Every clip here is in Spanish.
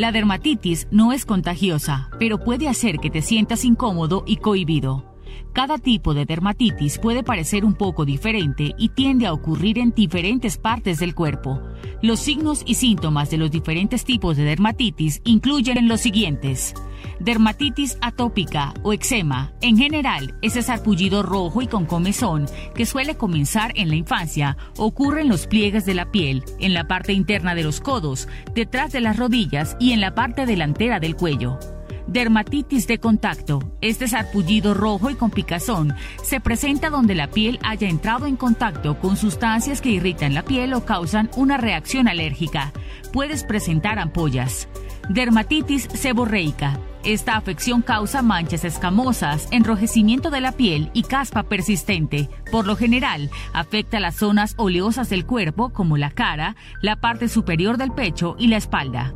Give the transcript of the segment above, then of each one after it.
La dermatitis no es contagiosa, pero puede hacer que te sientas incómodo y cohibido. Cada tipo de dermatitis puede parecer un poco diferente y tiende a ocurrir en diferentes partes del cuerpo. Los signos y síntomas de los diferentes tipos de dermatitis incluyen los siguientes. Dermatitis atópica o eczema. En general, ese sarpullido rojo y con comezón que suele comenzar en la infancia ocurre en los pliegues de la piel, en la parte interna de los codos, detrás de las rodillas y en la parte delantera del cuello. Dermatitis de contacto. Este sarpullido rojo y con picazón se presenta donde la piel haya entrado en contacto con sustancias que irritan la piel o causan una reacción alérgica. Puedes presentar ampollas. Dermatitis seborreica. Esta afección causa manchas escamosas, enrojecimiento de la piel y caspa persistente. Por lo general, afecta las zonas oleosas del cuerpo como la cara, la parte superior del pecho y la espalda.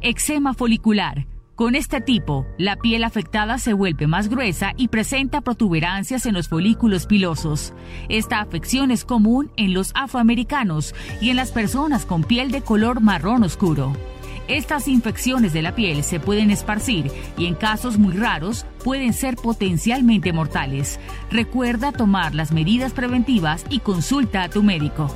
Eczema folicular con este tipo, la piel afectada se vuelve más gruesa y presenta protuberancias en los folículos pilosos. Esta afección es común en los afroamericanos y en las personas con piel de color marrón oscuro. Estas infecciones de la piel se pueden esparcir y en casos muy raros pueden ser potencialmente mortales. Recuerda tomar las medidas preventivas y consulta a tu médico.